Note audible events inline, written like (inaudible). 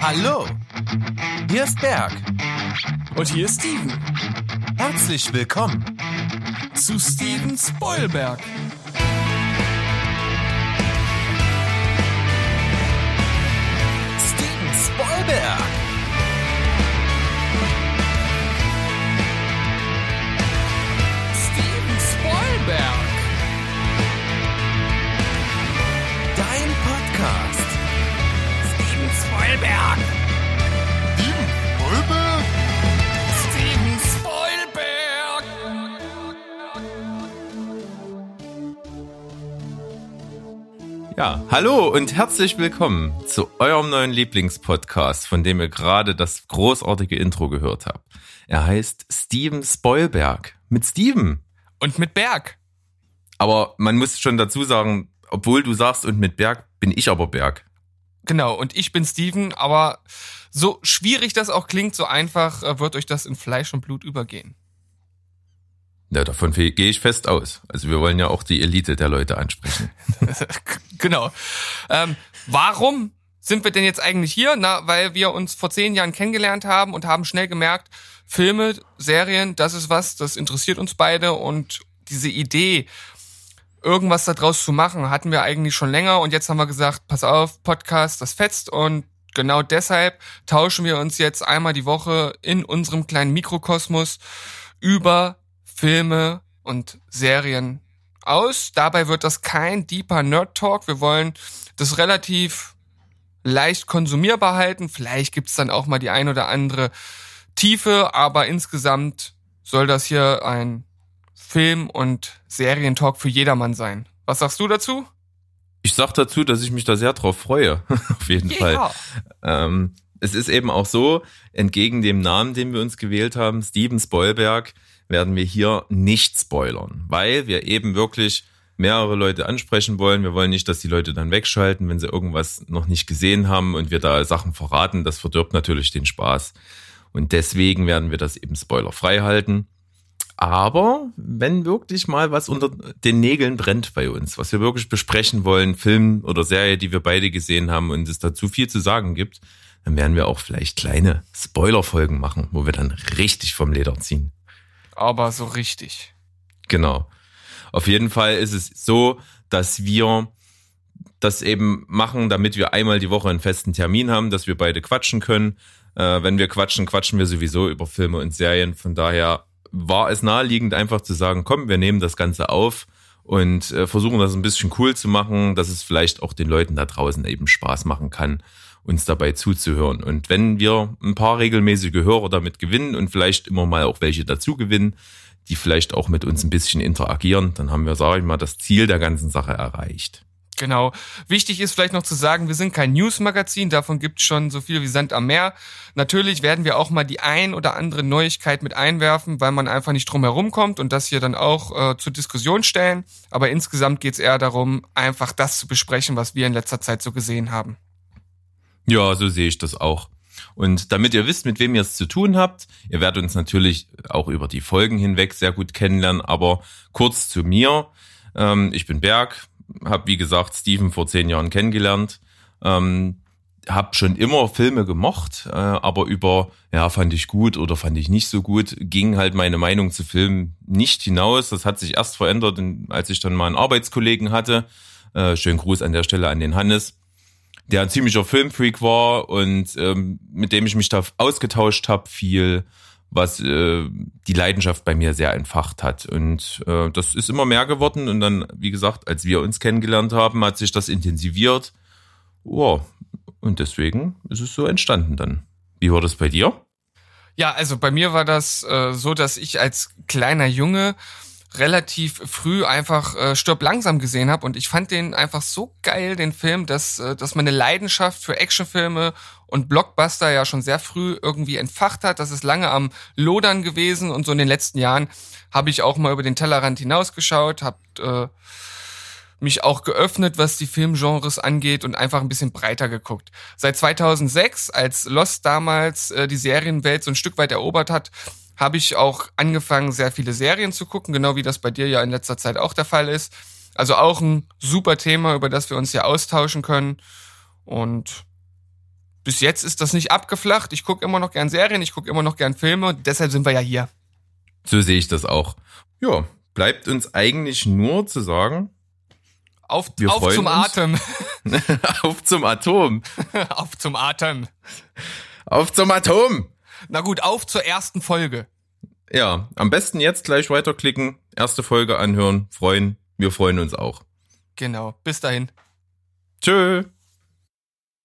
Hallo, hier ist Berg. Und hier ist Steven. Herzlich willkommen zu Steven Spoilberg. Steven Spoilberg. Steven Spoilberg. Steven Spoilberg? Steven Spoilberg. Ja, hallo und herzlich willkommen zu eurem neuen Lieblingspodcast, von dem ihr gerade das großartige Intro gehört habt. Er heißt Steven Spoilberg. Mit Steven. Und mit Berg. Aber man muss schon dazu sagen, obwohl du sagst und mit Berg, bin ich aber Berg. Genau, und ich bin Steven, aber so schwierig das auch klingt, so einfach äh, wird euch das in Fleisch und Blut übergehen. Ja, davon gehe ich fest aus. Also wir wollen ja auch die Elite der Leute ansprechen. (laughs) genau. Ähm, warum sind wir denn jetzt eigentlich hier? Na, weil wir uns vor zehn Jahren kennengelernt haben und haben schnell gemerkt, Filme, Serien, das ist was, das interessiert uns beide und diese Idee, irgendwas daraus zu machen, hatten wir eigentlich schon länger und jetzt haben wir gesagt, pass auf, Podcast, das fetzt und genau deshalb tauschen wir uns jetzt einmal die Woche in unserem kleinen Mikrokosmos über Filme und Serien aus. Dabei wird das kein deeper Nerd Talk. Wir wollen das relativ leicht konsumierbar halten. Vielleicht gibt's dann auch mal die ein oder andere Tiefe, aber insgesamt soll das hier ein Film- und Serientalk für jedermann sein. Was sagst du dazu? Ich sag dazu, dass ich mich da sehr drauf freue. (laughs) Auf jeden Ja. Fall. Ähm, es ist eben auch so, entgegen dem Namen, den wir uns gewählt haben, Steven Spoilberg, werden wir hier nicht spoilern, weil wir eben wirklich mehrere Leute ansprechen wollen. Wir wollen nicht, dass die Leute dann wegschalten, wenn sie irgendwas noch nicht gesehen haben und wir da Sachen verraten. Das verdirbt natürlich den Spaß. Und deswegen werden wir das eben spoilerfrei halten. Aber wenn wirklich mal was unter den Nägeln brennt bei uns, was wir wirklich besprechen wollen, Film oder Serie, die wir beide gesehen haben und es dazu viel zu sagen gibt, dann werden wir auch vielleicht kleine Spoilerfolgen machen, wo wir dann richtig vom Leder ziehen. Aber so richtig. Genau. Auf jeden Fall ist es so, dass wir das eben machen, damit wir einmal die Woche einen festen Termin haben, dass wir beide quatschen können. Äh, wenn wir quatschen, quatschen wir sowieso über Filme und Serien. Von daher war es naheliegend, einfach zu sagen, komm, wir nehmen das Ganze auf und äh, versuchen das ein bisschen cool zu machen, dass es vielleicht auch den Leuten da draußen eben Spaß machen kann, uns dabei zuzuhören. Und wenn wir ein paar regelmäßige Hörer damit gewinnen und vielleicht immer mal auch welche dazu gewinnen, die vielleicht auch mit uns ein bisschen interagieren, dann haben wir, sage ich mal, das Ziel der ganzen Sache erreicht. Genau. Wichtig ist vielleicht noch zu sagen, wir sind kein Newsmagazin, davon gibt's schon so viel wie Sand am Meer. Natürlich werden wir auch mal die ein oder andere Neuigkeit mit einwerfen, weil man einfach nicht drum herum kommt und das hier dann auch äh, zur Diskussion stellen. Aber insgesamt geht's eher darum, einfach das zu besprechen, was wir in letzter Zeit so gesehen haben. Ja, so sehe ich das auch. Und damit ihr wisst, mit wem ihr es zu tun habt, ihr werdet uns natürlich auch über die Folgen hinweg sehr gut kennenlernen, aber kurz zu mir. Ähm, ich bin Berg, habe wie gesagt Steven vor zehn Jahren kennengelernt, ähm, habe schon immer Filme gemocht, äh, aber über, ja, fand ich gut oder fand ich nicht so gut, ging halt meine Meinung zu Filmen nicht hinaus. Das hat sich erst verändert, als ich dann mal einen Arbeitskollegen hatte. Äh, schönen Gruß an der Stelle an den Hannes der ein ziemlicher Filmfreak war und ähm, mit dem ich mich da ausgetauscht habe viel, was äh, die Leidenschaft bei mir sehr entfacht hat. Und äh, das ist immer mehr geworden. Und dann, wie gesagt, als wir uns kennengelernt haben, hat sich das intensiviert. Ja, und deswegen ist es so entstanden dann. Wie war das bei dir? Ja, also bei mir war das äh, so, dass ich als kleiner Junge relativ früh einfach äh, Stirb langsam gesehen habe und ich fand den einfach so geil, den Film, dass, äh, dass meine Leidenschaft für Actionfilme und Blockbuster ja schon sehr früh irgendwie entfacht hat. Das ist lange am Lodern gewesen und so in den letzten Jahren habe ich auch mal über den Tellerrand hinausgeschaut, habe äh, mich auch geöffnet, was die Filmgenres angeht und einfach ein bisschen breiter geguckt. Seit 2006, als Lost damals äh, die Serienwelt so ein Stück weit erobert hat, habe ich auch angefangen, sehr viele Serien zu gucken, genau wie das bei dir ja in letzter Zeit auch der Fall ist. Also auch ein super Thema, über das wir uns ja austauschen können. Und bis jetzt ist das nicht abgeflacht. Ich gucke immer noch gern Serien, ich gucke immer noch gern Filme. Deshalb sind wir ja hier. So sehe ich das auch. Ja, bleibt uns eigentlich nur zu sagen, Auf, auf zum uns. Atem. (laughs) auf zum Atom. (laughs) auf zum Atem. Auf zum Atom. Na gut, auf zur ersten Folge. Ja, am besten jetzt gleich weiterklicken, erste Folge anhören, freuen. Wir freuen uns auch. Genau. Bis dahin. Tschö.